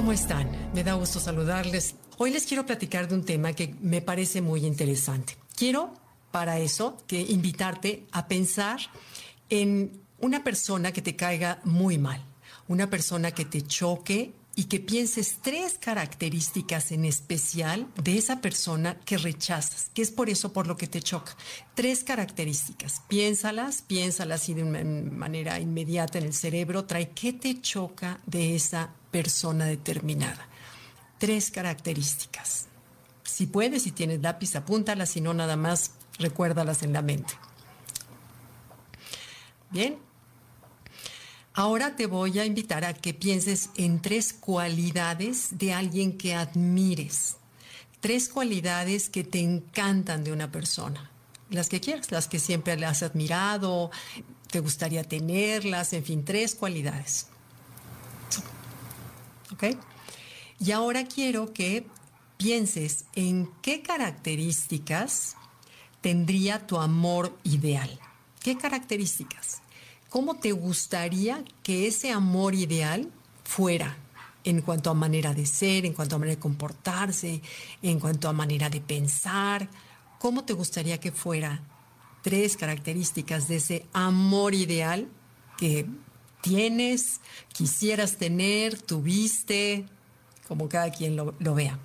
¿Cómo están? Me da gusto saludarles. Hoy les quiero platicar de un tema que me parece muy interesante. Quiero, para eso, que invitarte a pensar en una persona que te caiga muy mal, una persona que te choque y que pienses tres características en especial de esa persona que rechazas, que es por eso por lo que te choca. Tres características, piénsalas, piénsalas y de una manera inmediata en el cerebro, trae qué te choca de esa persona determinada. Tres características. Si puedes, si tienes lápiz, apúntalas, si no, nada más recuérdalas en la mente. Bien, Ahora te voy a invitar a que pienses en tres cualidades de alguien que admires. Tres cualidades que te encantan de una persona. Las que quieras, las que siempre has admirado, te gustaría tenerlas, en fin, tres cualidades. ¿Ok? Y ahora quiero que pienses en qué características tendría tu amor ideal. ¿Qué características? ¿Cómo te gustaría que ese amor ideal fuera en cuanto a manera de ser, en cuanto a manera de comportarse, en cuanto a manera de pensar? ¿Cómo te gustaría que fuera? Tres características de ese amor ideal que tienes, quisieras tener, tuviste, como cada quien lo, lo vea.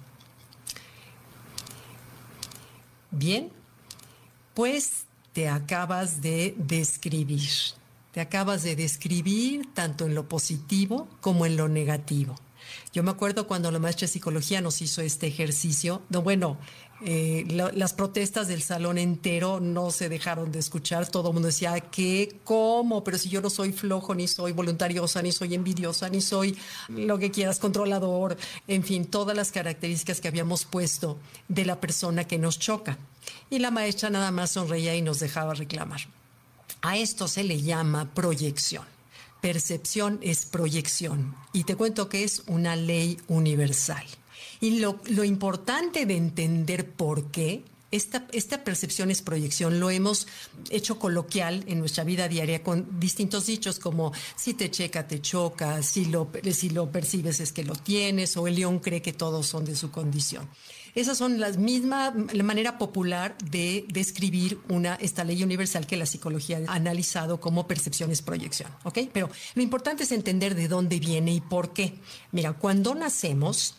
Bien, pues te acabas de describir. Te acabas de describir tanto en lo positivo como en lo negativo. Yo me acuerdo cuando la maestra de psicología nos hizo este ejercicio, no, bueno, eh, las protestas del salón entero no se dejaron de escuchar, todo el mundo decía, ¿qué? ¿Cómo? Pero si yo no soy flojo, ni soy voluntariosa, ni soy envidiosa, ni soy lo que quieras, controlador, en fin, todas las características que habíamos puesto de la persona que nos choca. Y la maestra nada más sonreía y nos dejaba reclamar. A esto se le llama proyección. Percepción es proyección. Y te cuento que es una ley universal. Y lo, importante de entender por qué esta, esta, percepción es proyección. Lo hemos hecho coloquial en nuestra vida diaria con distintos dichos como si te checa, te choca, si lo, si lo percibes es que lo tienes, o el león cree que todos son de su condición. Esas son las mismas, la manera popular de describir una, esta ley universal que la psicología ha analizado como percepción es proyección. Pero lo importante es entender de dónde viene y por qué. Mira, cuando nacemos,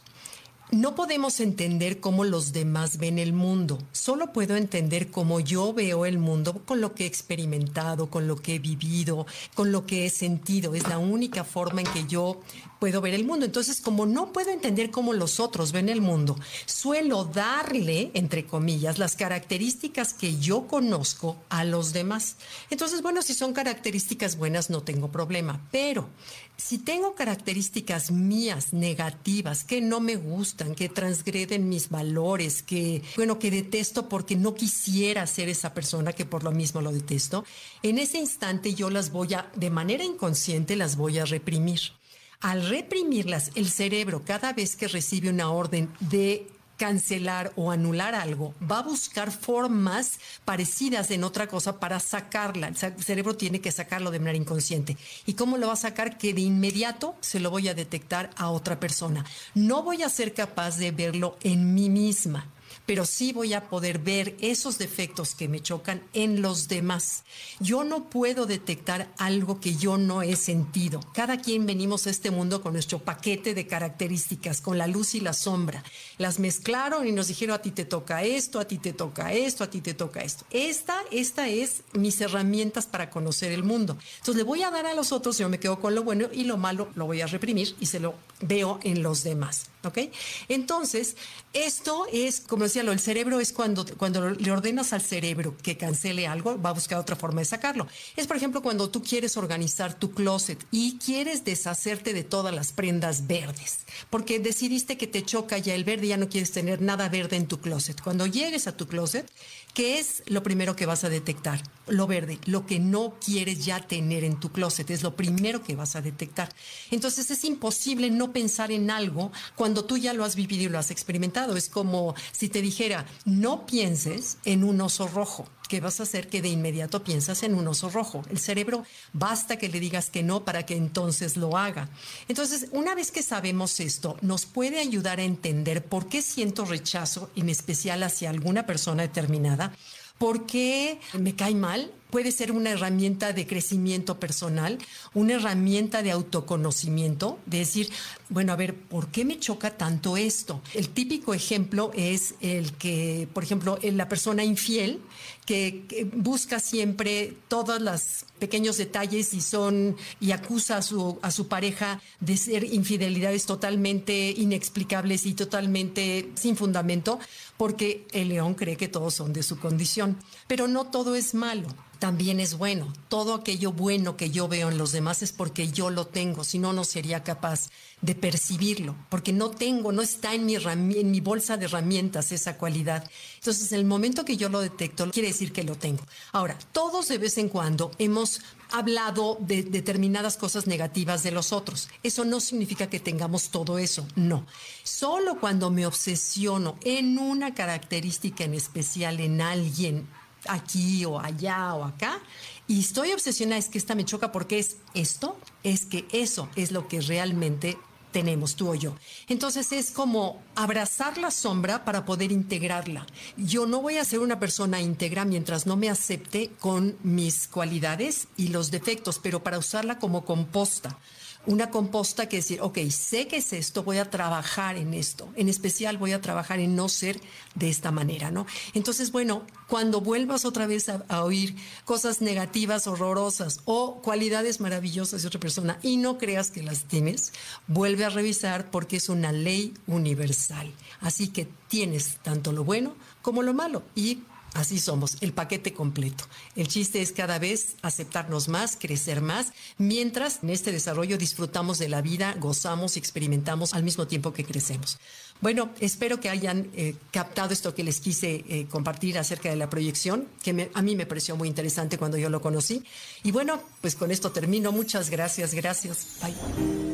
no podemos entender cómo los demás ven el mundo. Solo puedo entender cómo yo veo el mundo con lo que he experimentado, con lo que he vivido, con lo que he sentido. Es la única forma en que yo puedo ver el mundo. Entonces, como no puedo entender cómo los otros ven el mundo, suelo darle, entre comillas, las características que yo conozco a los demás. Entonces, bueno, si son características buenas, no tengo problema. Pero si tengo características mías negativas que no me gustan, que transgreden mis valores, que, bueno, que detesto porque no quisiera ser esa persona que por lo mismo lo detesto, en ese instante yo las voy a, de manera inconsciente, las voy a reprimir. Al reprimirlas, el cerebro cada vez que recibe una orden de cancelar o anular algo, va a buscar formas parecidas en otra cosa para sacarla. El cerebro tiene que sacarlo de manera inconsciente. ¿Y cómo lo va a sacar? Que de inmediato se lo voy a detectar a otra persona. No voy a ser capaz de verlo en mí misma pero sí voy a poder ver esos defectos que me chocan en los demás. Yo no puedo detectar algo que yo no he sentido. Cada quien venimos a este mundo con nuestro paquete de características, con la luz y la sombra. Las mezclaron y nos dijeron a ti te toca esto, a ti te toca esto, a ti te toca esto. Esta, esta es mis herramientas para conocer el mundo. Entonces le voy a dar a los otros, yo me quedo con lo bueno y lo malo lo voy a reprimir y se lo veo en los demás. ¿Ok? Entonces, esto es, como el cerebro es cuando, cuando le ordenas al cerebro que cancele algo, va a buscar otra forma de sacarlo. Es, por ejemplo, cuando tú quieres organizar tu closet y quieres deshacerte de todas las prendas verdes, porque decidiste que te choca ya el verde, ya no quieres tener nada verde en tu closet. Cuando llegues a tu closet, ¿qué es lo primero que vas a detectar? Lo verde, lo que no quieres ya tener en tu closet, es lo primero que vas a detectar. Entonces es imposible no pensar en algo cuando tú ya lo has vivido y lo has experimentado. Es como si te dijera, no pienses en un oso rojo, ¿qué vas a hacer que de inmediato piensas en un oso rojo? El cerebro basta que le digas que no para que entonces lo haga. Entonces, una vez que sabemos esto, nos puede ayudar a entender por qué siento rechazo, en especial hacia alguna persona determinada, por qué me cae mal, puede ser una herramienta de crecimiento personal, una herramienta de autoconocimiento, de decir, bueno, a ver, ¿por qué me choca tanto esto? El típico ejemplo es el que, por ejemplo, la persona infiel que, busca siempre todos los pequeños detalles y son y acusa a su, a su pareja de ser infidelidades totalmente inexplicables y totalmente sin fundamento, porque el león cree que todos son de su condición. Pero no todo es malo también es bueno. Todo aquello bueno que yo veo en los demás es porque yo lo tengo, si no, no sería capaz de percibirlo, porque no tengo, no está en mi, en mi bolsa de herramientas esa cualidad. Entonces, en el momento que yo lo detecto, quiere decir que lo tengo. Ahora, todos de vez en cuando hemos hablado de determinadas cosas negativas de los otros. Eso no significa que tengamos todo eso, no. Solo cuando me obsesiono en una característica en especial en alguien, aquí o allá o acá. Y estoy obsesionada, es que esta me choca porque es esto, es que eso es lo que realmente tenemos tú o yo. Entonces es como abrazar la sombra para poder integrarla. Yo no voy a ser una persona íntegra mientras no me acepte con mis cualidades y los defectos, pero para usarla como composta una composta que decir, ok, sé que es esto, voy a trabajar en esto. En especial voy a trabajar en no ser de esta manera, ¿no? Entonces, bueno, cuando vuelvas otra vez a, oír cosas negativas, horrorosas o cualidades maravillosas de otra persona y no creas que las tienes, vuelve a revisar porque es una ley universal. Así que tienes tanto lo bueno como lo malo y Así somos, el paquete completo. El chiste es cada vez aceptarnos más, crecer más, mientras en este desarrollo disfrutamos de la vida, gozamos y experimentamos al mismo tiempo que crecemos. Bueno, espero que hayan eh, captado esto que les quise eh, compartir acerca de la proyección, que a mí me pareció muy interesante cuando yo lo conocí. Y bueno, pues con esto termino. Muchas gracias, gracias. Bye.